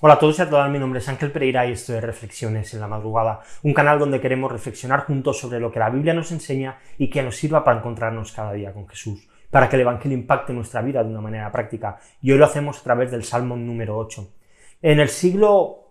Hola a todos y a todas, mi nombre es Ángel Pereira y esto es Reflexiones en la Madrugada, un canal donde queremos reflexionar juntos sobre lo que la Biblia nos enseña y que nos sirva para encontrarnos cada día con Jesús, para que el Evangelio impacte nuestra vida de una manera práctica. Y hoy lo hacemos a través del Salmo número 8. En el siglo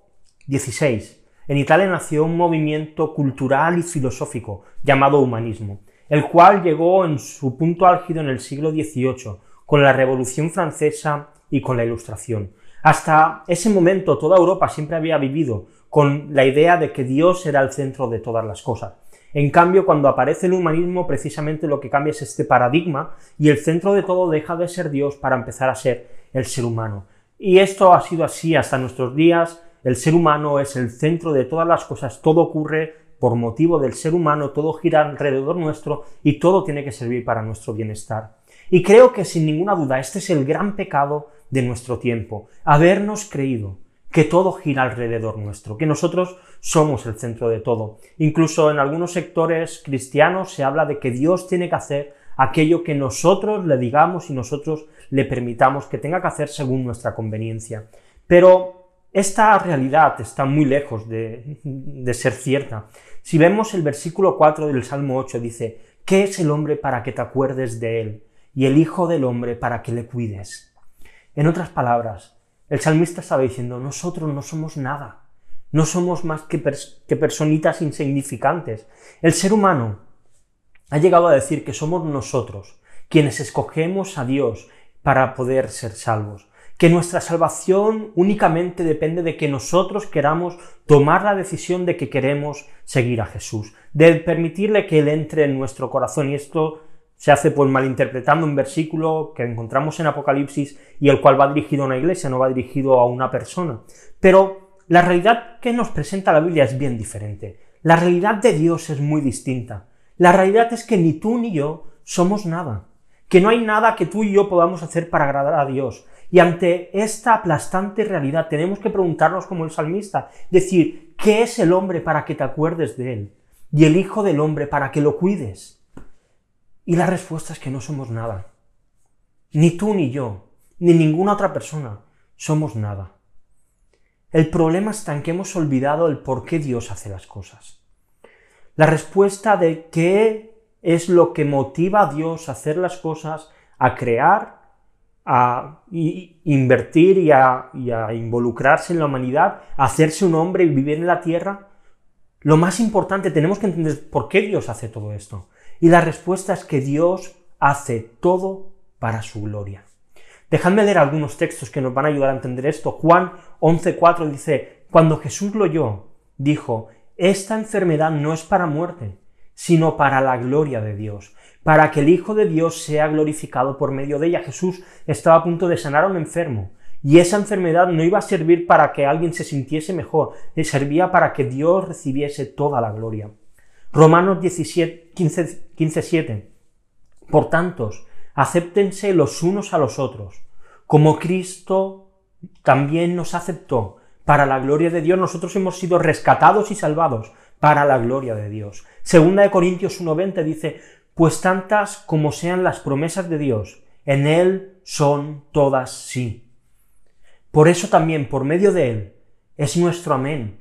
XVI, en Italia nació un movimiento cultural y filosófico llamado humanismo, el cual llegó en su punto álgido en el siglo XVIII, con la Revolución Francesa y con la Ilustración. Hasta ese momento toda Europa siempre había vivido con la idea de que Dios era el centro de todas las cosas. En cambio, cuando aparece el humanismo, precisamente lo que cambia es este paradigma y el centro de todo deja de ser Dios para empezar a ser el ser humano. Y esto ha sido así hasta nuestros días. El ser humano es el centro de todas las cosas, todo ocurre por motivo del ser humano, todo gira alrededor nuestro y todo tiene que servir para nuestro bienestar. Y creo que sin ninguna duda este es el gran pecado de nuestro tiempo, habernos creído que todo gira alrededor nuestro, que nosotros somos el centro de todo. Incluso en algunos sectores cristianos se habla de que Dios tiene que hacer aquello que nosotros le digamos y nosotros le permitamos que tenga que hacer según nuestra conveniencia. Pero esta realidad está muy lejos de, ser cierta. Si vemos el versículo 4 del Salmo 8 dice, ¿qué es el hombre para que te acuerdes de él? Y el Hijo del hombre para que le cuides. En otras palabras, el salmista estaba diciendo, nosotros no somos nada, no somos más que, personitas insignificantes. El ser humano ha llegado a decir que somos nosotros quienes escogemos a Dios para poder ser salvos, que nuestra salvación únicamente depende de que nosotros queramos tomar la decisión de que queremos seguir a Jesús, de permitirle que Él entre en nuestro corazón y esto se hace pues malinterpretando un versículo que encontramos en Apocalipsis y el cual va dirigido a una iglesia, no va dirigido a una persona. Pero la realidad que nos presenta la Biblia es bien diferente. La realidad de Dios es muy distinta. La realidad es que ni tú ni yo somos nada, que no hay nada que tú y yo podamos hacer para agradar a Dios. Y ante esta aplastante realidad tenemos que preguntarnos como el salmista, decir, ¿qué es el hombre para que te acuerdes de él? Y el Hijo del hombre para que lo cuides. Y la respuesta es que no somos nada. Ni tú ni yo, ni ninguna otra persona somos nada. El problema está en que hemos olvidado el por qué Dios hace las cosas. La respuesta de qué es lo que motiva a Dios a hacer las cosas, a crear, a invertir y a, y a involucrarse en la humanidad, a hacerse un hombre y vivir en la tierra, lo más importante, tenemos que entender por qué Dios hace todo esto. Y la respuesta es que Dios hace todo para su gloria. Dejadme leer algunos textos que nos van a ayudar a entender esto. Juan 11.4 dice, cuando Jesús lo oyó, dijo, esta enfermedad no es para muerte, sino para la gloria de Dios, para que el Hijo de Dios sea glorificado por medio de ella. Jesús estaba a punto de sanar a un enfermo, y esa enfermedad no iba a servir para que alguien se sintiese mejor, le servía para que Dios recibiese toda la gloria. Romanos 17, 15, 15 7. Por tanto, acéptense los unos a los otros, como Cristo también nos aceptó. Para la gloria de Dios nosotros hemos sido rescatados y salvados para la gloria de Dios. Segunda de Corintios 1.20 dice, pues tantas como sean las promesas de Dios, en Él son todas sí. Por eso también, por medio de Él, es nuestro amén,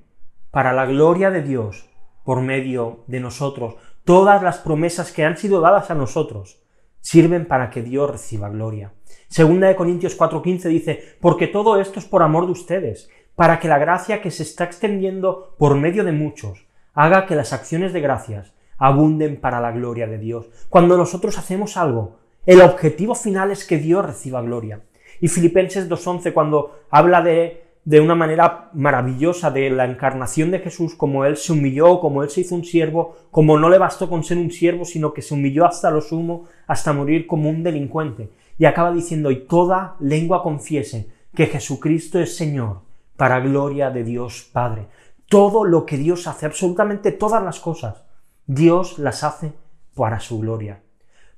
para la gloria de Dios, por medio de nosotros. Todas las promesas que han sido dadas a nosotros sirven para que Dios reciba gloria. Segunda de Corintios 4:15 dice, porque todo esto es por amor de ustedes, para que la gracia que se está extendiendo por medio de muchos haga que las acciones de gracias abunden para la gloria de Dios. Cuando nosotros hacemos algo, el objetivo final es que Dios reciba gloria. Y Filipenses 2.11, cuando habla de de una manera maravillosa de la encarnación de Jesús, como Él se humilló, como Él se hizo un siervo, como no le bastó con ser un siervo, sino que se humilló hasta lo sumo, hasta morir como un delincuente. Y acaba diciendo, y toda lengua confiese que Jesucristo es Señor, para gloria de Dios Padre. Todo lo que Dios hace, absolutamente todas las cosas, Dios las hace para su gloria.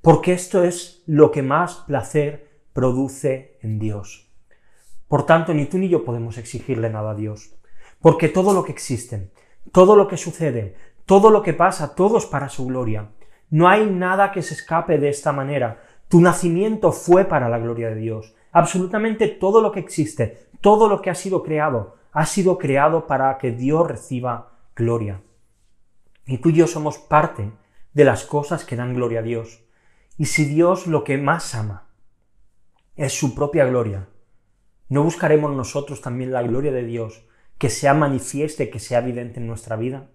Porque esto es lo que más placer produce en Dios. Por tanto, ni tú ni yo podemos exigirle nada a Dios, porque todo lo que existe, todo lo que sucede, todo lo que pasa, todo es para su gloria. No hay nada que se escape de esta manera. Tu nacimiento fue para la gloria de Dios. Absolutamente todo lo que existe, todo lo que ha sido creado, ha sido creado para que Dios reciba gloria. Y tú y yo somos parte de las cosas que dan gloria a Dios. Y si Dios lo que más ama es su propia gloria, ¿no buscaremos nosotros también la gloria de Dios que sea manifieste, que sea evidente en nuestra vida?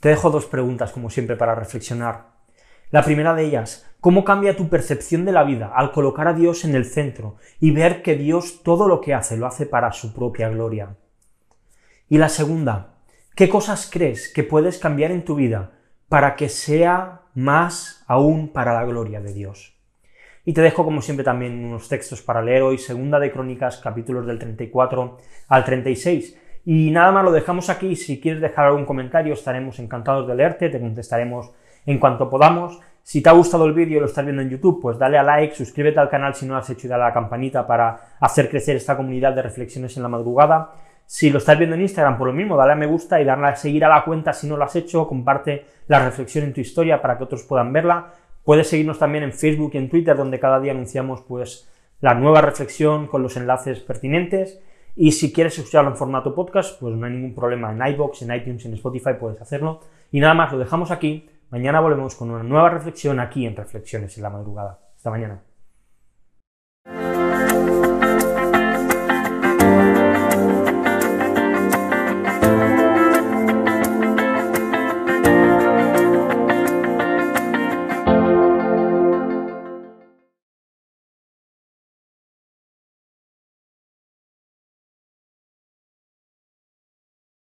Te dejo dos preguntas, como siempre, para reflexionar. La primera de ellas, ¿cómo cambia tu percepción de la vida al colocar a Dios en el centro y ver que Dios todo lo que hace lo hace para su propia gloria? Y la segunda, ¿qué cosas crees que puedes cambiar en tu vida para que sea más aún para la gloria de Dios? Y te dejo como siempre también unos textos para leer hoy, segunda de Crónicas, capítulos del 34 al 36. Y nada más lo dejamos aquí, si quieres dejar algún comentario estaremos encantados de leerte, te contestaremos en cuanto podamos. Si te ha gustado el vídeo y lo estás viendo en YouTube, pues dale a like, suscríbete al canal si no lo has hecho y dale a la campanita para hacer crecer esta comunidad de reflexiones en la madrugada. Si lo estás viendo en Instagram, por lo mismo, dale a me gusta y darle a seguir a la cuenta si no lo has hecho, comparte la reflexión en tu historia para que otros puedan verla. Puedes seguirnos también en Facebook y en Twitter, donde cada día anunciamos pues la nueva reflexión con los enlaces pertinentes. Y si quieres escucharlo en formato podcast, pues no hay ningún problema. En iBox, en iTunes, en Spotify puedes hacerlo. Y nada más, lo dejamos aquí. Mañana volvemos con una nueva reflexión aquí en Reflexiones en la madrugada. Hasta mañana.